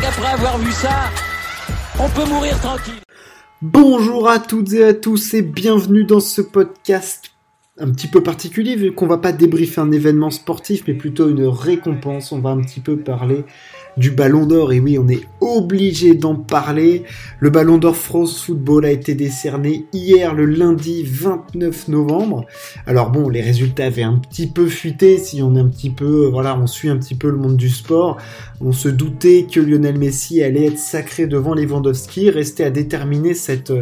qu'après avoir vu ça, on peut mourir tranquille. Bonjour à toutes et à tous et bienvenue dans ce podcast un petit peu particulier vu qu'on va pas débriefer un événement sportif mais plutôt une récompense. On va un petit peu parler du Ballon d'Or et oui on est obligé d'en parler. Le Ballon d'Or France Football a été décerné hier le lundi 29 novembre. Alors bon les résultats avaient un petit peu fuité si on est un petit peu voilà on suit un petit peu le monde du sport. On se doutait que Lionel Messi allait être sacré devant Lewandowski, restait à déterminer cette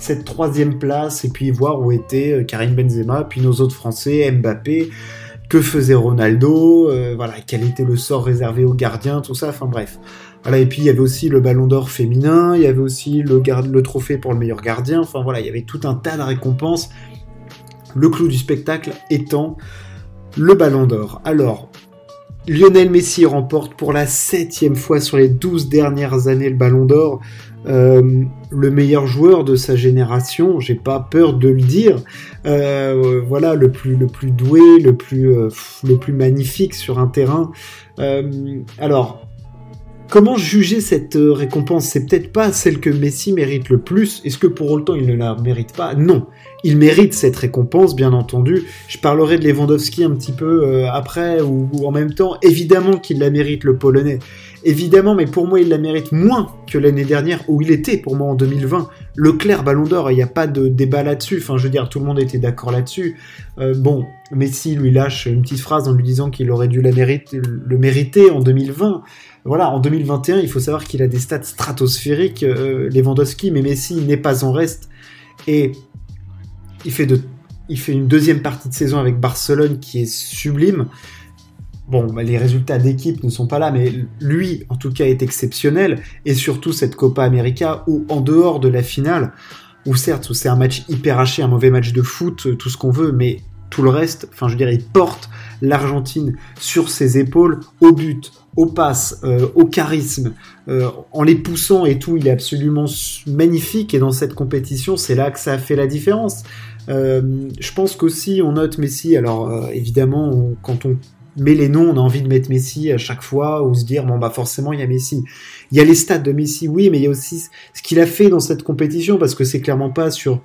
cette troisième place et puis voir où était euh, Karim Benzema, puis nos autres Français, Mbappé, que faisait Ronaldo, euh, voilà, quel était le sort réservé aux gardiens, tout ça, enfin bref. Voilà, et puis il y avait aussi le ballon d'or féminin, il y avait aussi le, le trophée pour le meilleur gardien, enfin voilà, il y avait tout un tas de récompenses. Le clou du spectacle étant le ballon d'or. Alors, Lionel Messi remporte pour la septième fois sur les douze dernières années le ballon d'or. Euh, le meilleur joueur de sa génération, j'ai pas peur de le dire. Euh, voilà, le plus, le plus doué, le plus, euh, le plus magnifique sur un terrain. alors, comment juger cette récompense? C'est peut-être pas celle que Messi mérite le plus. Est-ce que pour autant il ne la mérite pas? Non. Il mérite cette récompense, bien entendu. Je parlerai de Lewandowski un petit peu après ou, en même temps. Évidemment qu'il la mérite, le Polonais. Évidemment, mais pour moi, il la mérite moins que l'année dernière où il était pour moi en 2020. Leclerc Ballon d'Or, il n'y a pas de débat là-dessus. Enfin, je veux dire, tout le monde était d'accord là-dessus. Euh, bon, Messi lui lâche une petite phrase en lui disant qu'il aurait dû le mériter en 2020. Voilà, en 2021, il faut savoir qu'il a des stats stratosphériques, euh, Lewandowski, mais Messi n'est pas en reste. Et il fait, une deuxième partie de saison avec Barcelone qui est sublime. Bon, bah, les résultats d'équipe ne sont pas là, mais lui, en tout cas, est exceptionnel. Et surtout cette Copa América, où en dehors de la finale, où certes, c'est un match hyper haché, un mauvais match de foot, tout ce qu'on veut, mais tout le reste, enfin, je dire, il porte l'Argentine sur ses épaules, au but, au passe, euh, au charisme, euh, en les poussant et tout, il est absolument magnifique. Et dans cette compétition, c'est là que ça a fait la différence. je pense qu'aussi, on note Messi. Alors, évidemment, quand on mais les noms, on a envie de mettre Messi à chaque fois ou se dire bon bah forcément il y a Messi. Il y a les stats de Messi, oui, mais il y a aussi ce qu'il a fait dans cette compétition parce que c'est clairement pas sur.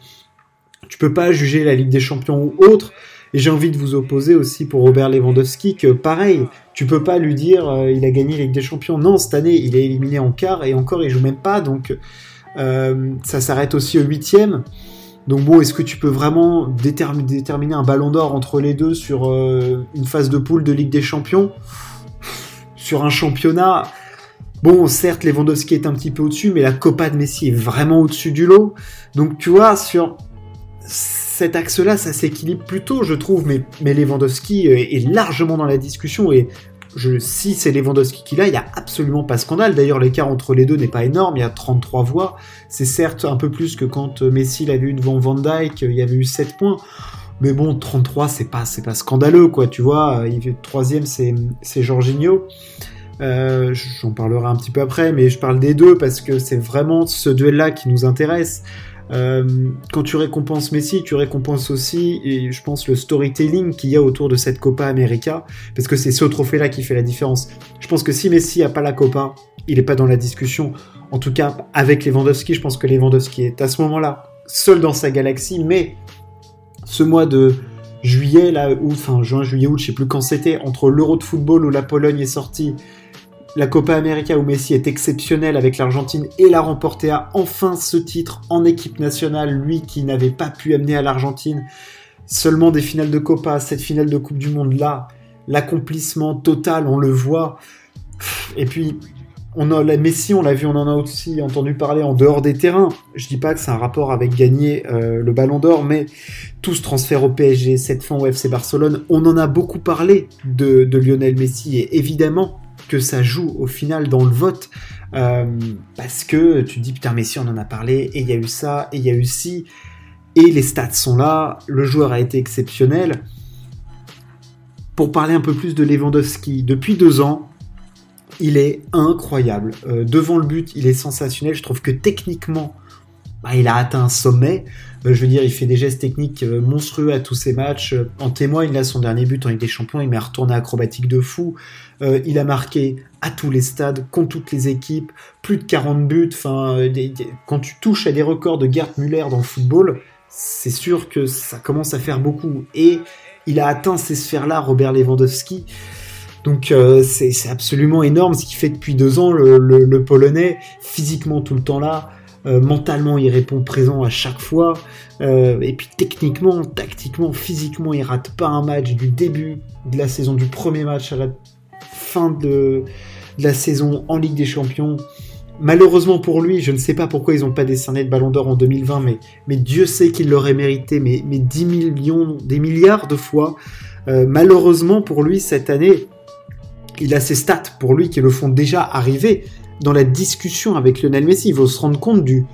Tu peux pas juger la Ligue des Champions ou autre. Et j'ai envie de vous opposer aussi pour Robert Lewandowski que pareil, tu peux pas lui dire euh, il a gagné Ligue des Champions. Non, cette année il est éliminé en quart et encore il joue même pas, donc euh, ça s'arrête aussi au huitième. Donc bon, est-ce que tu peux vraiment déterminer un ballon d'or entre les deux sur euh, une phase de poule de Ligue des Champions? Sur un championnat? Bon, certes, Lewandowski est un petit peu au-dessus, mais la Copa de Messi est vraiment au-dessus du lot. Donc tu vois, sur cet axe-là, ça s'équilibre plutôt, je trouve, mais, mais Lewandowski est largement dans la discussion et je, si c'est Lewandowski qui l'a, il n'y a absolument pas scandale. D'ailleurs, l'écart entre les deux n'est pas énorme. Il y a 33 voix. C'est certes un peu plus que quand Messi l'avait eu devant Van Dyke, il y avait eu 7 points. Mais bon, 33, c'est pas, c'est pas scandaleux, quoi. Tu vois, troisième, c'est, c'est Jorginho. Euh, j'en parlerai un petit peu après, mais je parle des deux parce que c'est vraiment ce duel-là qui nous intéresse. Euh, quand tu récompenses Messi, tu récompenses aussi, et je pense, le storytelling qu'il y a autour de cette Copa América, parce que c'est ce trophée-là qui fait la différence. Je pense que si Messi a pas la Copa, il n'est pas dans la discussion. En tout cas, avec Lewandowski, je pense que Lewandowski est à ce moment-là seul dans sa galaxie, mais ce mois de juillet, là, ou enfin juin, juillet, août, je sais plus quand c'était, entre l'Euro de football où la Pologne est sortie la Copa América où Messi est exceptionnel avec l'Argentine et l'a remporté à enfin ce titre en équipe nationale, lui qui n'avait pas pu amener à l'Argentine seulement des finales de Copa, cette finale de Coupe du Monde là, l'accomplissement total, on le voit. Et puis on a la Messi, on l'a vu, on en a aussi entendu parler en dehors des terrains. Je dis pas que c'est un rapport avec gagner euh, le Ballon d'Or, mais tout ce transfert au PSG, cette fin au FC Barcelone, on en a beaucoup parlé de, de Lionel Messi et évidemment que ça joue au final dans le vote. Euh, parce que tu te dis, putain, Messi, on en a parlé, et il y a eu ça, et il y a eu ci, et les stats sont là, le joueur a été exceptionnel. Pour parler un peu plus de Lewandowski, depuis deux ans, il est incroyable. Euh, devant le but, il est sensationnel. Je trouve que techniquement, bah, il a atteint un sommet. Euh, je veux dire, il fait des gestes techniques euh, monstrueux à tous ses matchs. Euh, en témoigne là son dernier but en Ligue des Champions, il met un retourné acrobatique de fou. il a marqué à tous les stades, contre toutes les équipes, plus de 40 buts. Quand tu touches à des records de Gerd Müller dans le football, c'est sûr que ça commence à faire beaucoup. Et il a atteint ces sphères-là, Robert Lewandowski. Donc c'est absolument énorme ce qui fait depuis deux ans le, Polonais, physiquement tout le temps là, euh, mentalement, il répond présent à chaque fois. Euh, et puis techniquement, tactiquement, physiquement, il rate pas un match du début de la saison, du premier match à la fin de, la saison en Ligue des Champions. Malheureusement pour lui, je ne sais pas pourquoi ils n'ont pas décerné de Ballon d'Or en 2020, mais, mais Dieu sait qu'il l'aurait mérité, mais, mais 10 millions, des milliards de fois. Euh, malheureusement pour lui, cette année, il a ses stats pour lui qui le font déjà arriver dans la discussion avec Lionel Messi. Il faut se rendre compte du.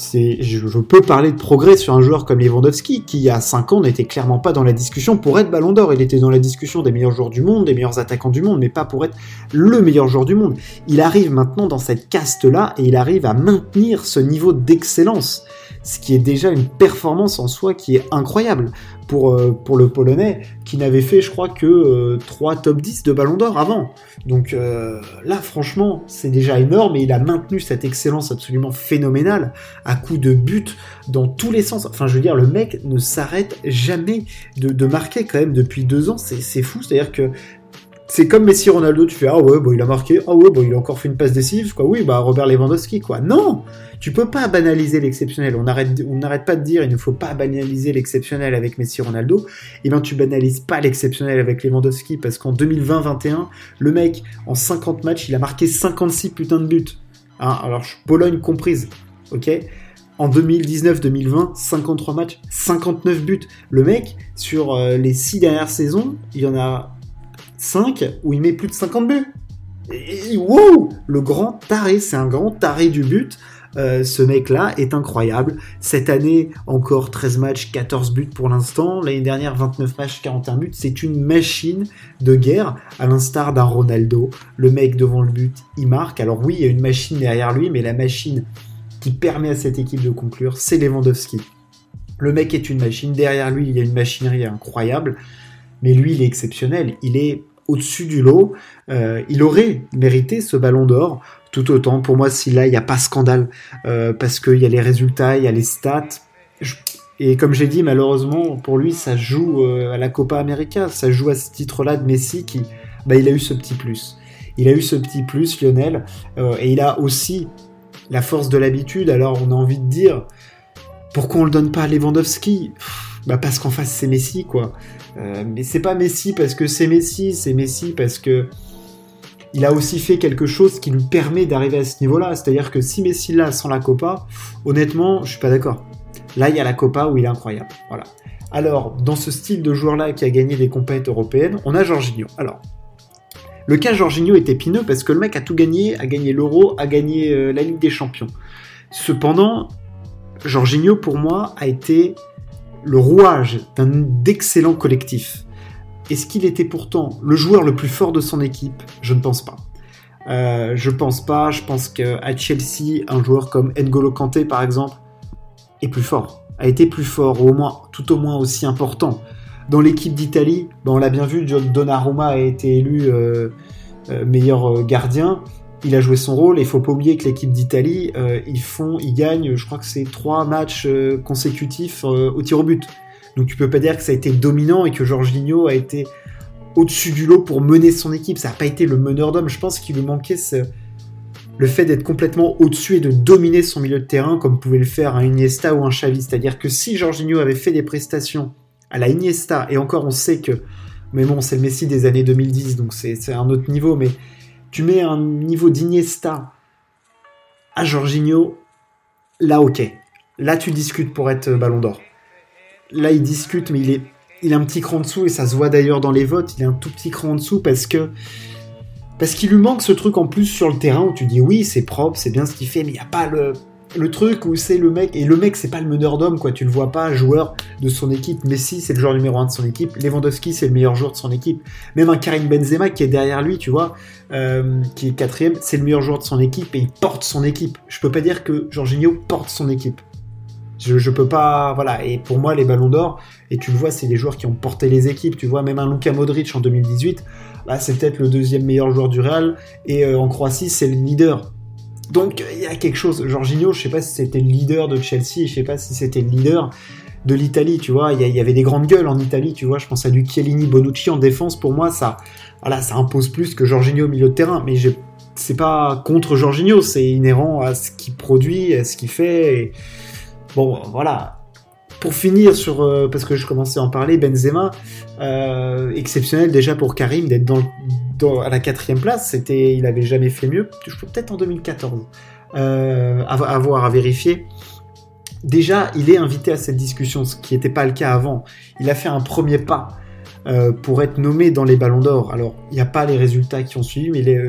Je, peux parler de progrès sur un joueur comme Lewandowski, qui il y a 5 ans n'était clairement pas dans la discussion pour être Ballon d'Or. Il était dans la discussion des meilleurs joueurs du monde, des meilleurs attaquants du monde, mais pas pour être le meilleur joueur du monde. Il arrive maintenant dans cette caste-là et il arrive à maintenir ce niveau d'excellence ce qui est déjà une performance en soi qui est incroyable pour, euh, le Polonais, qui n'avait fait, je crois, que 3 euh, top 10 de Ballon d'Or avant. Donc euh, là, franchement, c'est déjà énorme et il a maintenu cette excellence absolument phénoménale à coup de buts dans tous les sens. Enfin, je veux dire, le mec ne s'arrête jamais de, de, marquer quand même depuis deux ans. C'est fou, c'est-à-dire que c'est comme Messi Ronaldo, tu fais ah ouais bon il a marqué, ah ouais bon il a encore fait une passe décisive quoi, oui bah Robert Lewandowski quoi. Non, tu peux pas banaliser l'exceptionnel. On arrête on n'arrête pas de dire il ne faut pas banaliser l'exceptionnel avec Messi Ronaldo. Et eh ben tu banalises pas l'exceptionnel avec Lewandowski parce qu'en 2020-21 le mec en 50 matchs il a marqué 56 putains de buts. Hein, alors Pologne comprise, ok? En 2019-2020, 53 matchs, 59 buts. Le mec, sur euh, les 6 dernières saisons, il y en a 5 où il met plus de 50 buts. Et, wow Le grand taré, c'est un grand taré du but. Euh, ce mec-là est incroyable. Cette année, encore 13 matchs, 14 buts pour l'instant. L'année dernière, 29 matchs, 41 buts. C'est une machine de guerre, à l'instar d'un Ronaldo. Le mec devant le but, il marque. Alors oui, il y a une machine derrière lui, mais la machine qui permet à cette équipe de conclure, c'est Lewandowski. Le mec est une machine. Derrière lui, il y a une machinerie incroyable. Mais lui, il est exceptionnel. Il est au-dessus du lot. Euh, il aurait mérité ce ballon d'or tout autant. Pour moi, si là, il n'y a pas scandale, euh, parce qu'il y a les résultats, il y a les stats. Et comme j'ai dit, malheureusement, pour lui, ça joue euh, à la Copa América, ça joue à ce titre-là de Messi qui, bah, il a eu ce petit plus. Il a eu ce petit plus, Lionel, et il a aussi la force de l'habitude. Alors, on a envie de dire, pourquoi on le donne pas à Lewandowski? Bah, parce qu'en face, c'est Messi, quoi. Euh, mais c'est pas Messi parce que c'est Messi, c'est Messi parce que il a aussi fait quelque chose qui lui permet d'arriver à ce niveau-là. C'est-à-dire que si Messi là sans la Copa, honnêtement, je suis pas d'accord. Là, il y a la Copa où il est incroyable. Voilà. Alors, dans ce style de joueur-là qui a gagné des compétitions européennes, on a Jorginho. Alors, le cas Jorginho est épineux parce que le mec a tout gagné, a gagné l'Euro, a gagné euh, la Ligue des Champions. Cependant, Jorginho, pour moi, a été le rouage d'un d'excellents collectifs. Est-ce qu'il était pourtant le joueur le plus fort de son équipe? Je ne pense pas. Euh, je pense pas. Je pense qu'à Chelsea, un joueur comme N'Golo Kanté, par exemple, est plus fort. A été plus fort, ou tout au moins aussi important. Dans l'équipe d'Italie, ben, on l'a bien vu, Donnarumma a été élu euh, euh, meilleur gardien il a joué son rôle. Et il faut pas oublier que l'équipe d'Italie, euh, ils font, ils gagnent, je crois que c'est trois matchs euh, consécutifs euh, au tir au but. Donc tu peux pas dire que ça a été dominant et que Jorginho a été au-dessus du lot pour mener son équipe. Ça n'a pas été le meneur d'homme. Je pense qu'il lui manquait le fait d'être complètement au-dessus et de dominer son milieu de terrain comme pouvait le faire un Iniesta ou un Xavi. C'est-à-dire que si Jorginho avait fait des prestations à la Iniesta, et encore on sait que, mais bon, c'est le Messi des années 2010, donc c'est un autre niveau, mais tu mets un niveau d'Iniesta à Jorginho, là ok. Là tu discutes pour être ballon d'or. Là il discute mais il est, il a un petit cran en dessous et ça se voit d'ailleurs dans les votes, il est un tout petit cran en dessous parce que parce qu'il lui manque ce truc en plus sur le terrain où tu dis oui c'est propre, c'est bien ce qu'il fait mais il n'y a pas le le truc où c'est le mec, et le mec c'est pas le meneur d'homme, quoi, tu le vois pas, joueur de son équipe. Messi c'est le joueur numéro un de son équipe, Lewandowski c'est le meilleur joueur de son équipe. Même un Karim Benzema qui est derrière lui, tu vois, euh, qui est quatrième, c'est le meilleur joueur de son équipe et il porte son équipe. Je peux pas dire que Jorginho porte son équipe. Je, je peux pas, voilà. Et pour moi, les ballons d'or, et tu le vois, c'est les joueurs qui ont porté les équipes. Tu vois, même un Luka Modric en 2018, bah, c'est peut-être le deuxième meilleur joueur du Real, et euh, en Croatie, c'est le leader. Donc il y a quelque chose. Jorginho, je sais pas si c'était le leader de Chelsea, je sais pas si c'était le leader de l'Italie, tu vois. Il y, avait des grandes gueules en Italie, tu vois. Je pense à du Chiellini, Bonucci en défense. Pour moi, ça, voilà, ça impose plus que Jorginho au milieu de terrain. Mais c'est pas contre Jorginho, c'est inhérent à ce qu'il produit, à ce qu'il fait. Bon, voilà. Pour finir sur, euh, parce que je commençais à en parler, Benzema, euh, exceptionnel déjà pour Karim d'être à la quatrième place. C'était, il avait jamais fait mieux. Peut-être en 2014. Euh, à, voir, à vérifier. Déjà, il est invité à cette discussion, ce qui n'était pas le cas avant. Il a fait un premier pas pour être nommé dans les Ballons d'Or. Alors, il n'y a pas les résultats qui ont suivi, mais les,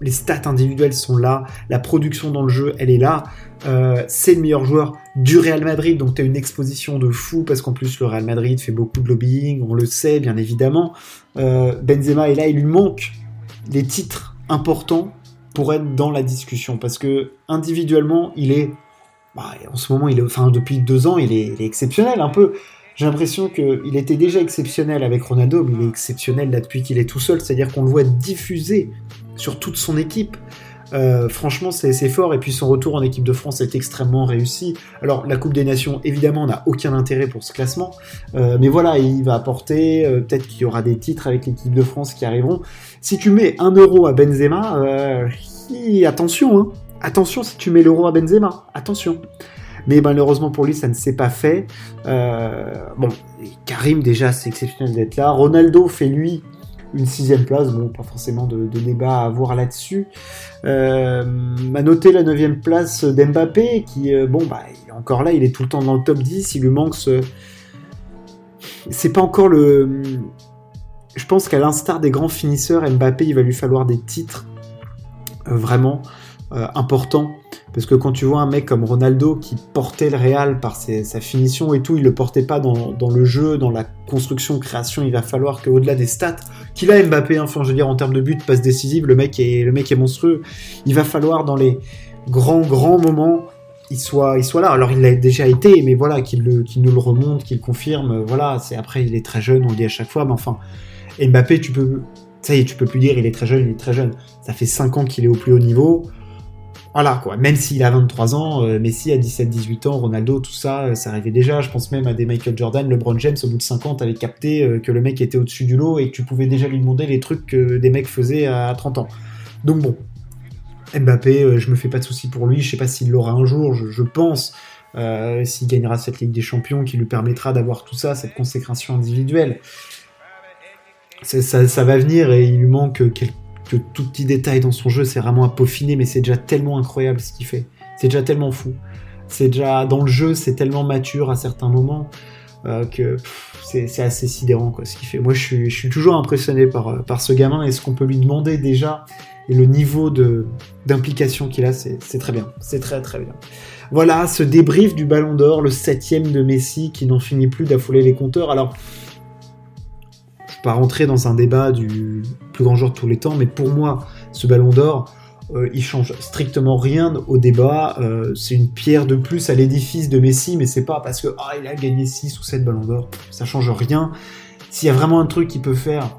les stats individuelles sont là, la production dans le jeu, elle est là. Euh, c'est le meilleur joueur du Real Madrid, donc tu as une exposition de fou, parce qu'en plus le Real Madrid fait beaucoup de lobbying, on le sait bien évidemment. Euh, Benzema est là, il lui manque des titres importants pour être dans la discussion, parce que individuellement, il est... Bah, en ce moment, il est, enfin depuis deux ans, il est exceptionnel un peu. J'ai l'impression qu'il était déjà exceptionnel avec Ronaldo, mais il est exceptionnel là depuis qu'il est tout seul, c'est-à-dire qu'on le voit diffuser sur toute son équipe. Euh, franchement, c'est fort. Et puis son retour en équipe de France est extrêmement réussi. Alors, la Coupe des Nations, évidemment, n'a aucun intérêt pour ce classement. Euh, mais voilà, il va apporter. Euh, peut-être qu'il y aura des titres avec l'équipe de France qui arriveront. Si tu mets un euro à Benzema, attention, hein. Attention si tu mets l'euro à Benzema. Attention. Mais malheureusement pour lui, ça ne s'est pas fait. bon, Karim, déjà, c'est exceptionnel d'être là. Ronaldo fait lui une sixième place, bon, pas forcément de, débat à avoir là-dessus. Euh, m'a noté la neuvième place d'Mbappé, qui, euh, bon, bah, est encore là, il est tout le temps dans le top 10, il lui manque ce... C'est pas encore le... Je pense qu'à l'instar des grands finisseurs, Mbappé, il va lui falloir des titres euh, vraiment importants parce que quand tu vois un mec comme Ronaldo qui portait le Real par sa finition et tout, il le portait pas dans, le jeu, dans la construction, création. Il va falloir qu'au-delà des stats, qu'il a Mbappé, hein, enfin je veux dire en termes de but, passe décisive, le mec est le mec est monstrueux. Il va falloir dans les grands grands moments il soit, il soit là. Alors il l'a déjà été, mais voilà, qu'il nous le remonte, qu'il confirme. Voilà, c'est après il est très jeune, on le dit à chaque fois, mais enfin, Mbappé, tu peux, ça y est, tu peux plus dire il est très jeune, il est très jeune. Ça fait 5 ans qu'il est au plus haut niveau. Voilà, quoi. Même s'il a 23 ans, euh, Messi a 17-18 ans, Ronaldo, tout ça, euh, ça arrivait déjà. Je pense même à des Michael Jordan, LeBron James, au bout de 50, avait capté euh, que le mec était au-dessus du lot et que tu pouvais déjà lui demander les trucs que des mecs faisaient à 30 ans. Donc bon, Mbappé, je me fais pas de soucis pour lui. Je sais pas s'il l'aura un jour, je, pense. s'il gagnera cette Ligue des Champions qui lui permettra d'avoir tout ça, cette consécration individuelle. Ça, ça, va venir et il lui manque quelques que tout petit détail dans son jeu, c'est vraiment à peaufiner, mais c'est déjà tellement incroyable ce qu'il fait. C'est déjà tellement fou. C'est déjà dans le jeu, c'est tellement mature à certains moments euh, que c'est assez sidérant quoi, ce qu'il fait. Moi, je suis, je suis toujours impressionné par, euh, par ce gamin et ce qu'on peut lui demander déjà et le niveau d'implication qu'il a, c'est très bien. C'est très très bien. Voilà, ce débrief du Ballon d'Or, le septième de Messi qui n'en finit plus d'affoler les compteurs. Alors, rentrer dans un débat du plus grand joueur de tous les temps, mais pour moi, ce ballon d'or, euh, il change strictement rien au débat. Euh, c'est une pierre de plus à l'édifice de Messi, mais c'est pas parce que ah, il a gagné 6 ou 7 ballons d'or. Ça change rien. S'il y a vraiment un truc qu'il peut faire,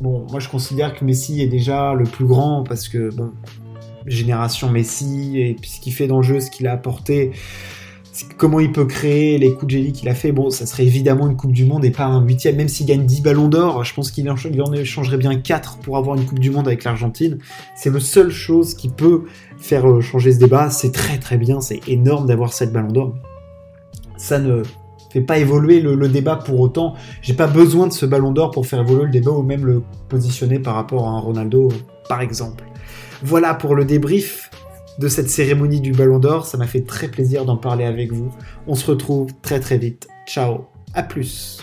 bon, moi je considère que Messi est déjà le plus grand parce que, bon, génération Messi, et puis ce qu'il fait dans le jeu, ce qu'il a apporté, comment il peut créer les coups de génie qu'il a fait. Bon, ça serait évidemment une Coupe du Monde et pas un huitième. Même s'il gagne 10 ballons d'or, je pense qu'il en, changerait bien 4 pour avoir une Coupe du Monde avec l'Argentine. C'est la seule chose qui peut faire euh, changer ce débat. C'est très très bien, c'est énorme d'avoir 7 ballons d'or. Ça ne fait pas évoluer le, débat pour autant. J'ai pas besoin de ce ballon d'or pour faire évoluer le débat ou même le positionner par rapport à un Ronaldo, par exemple. Voilà pour le débrief de cette cérémonie du Ballon d'Or. Ça m'a fait très plaisir d'en parler avec vous. On se retrouve très très vite. Ciao, à plus.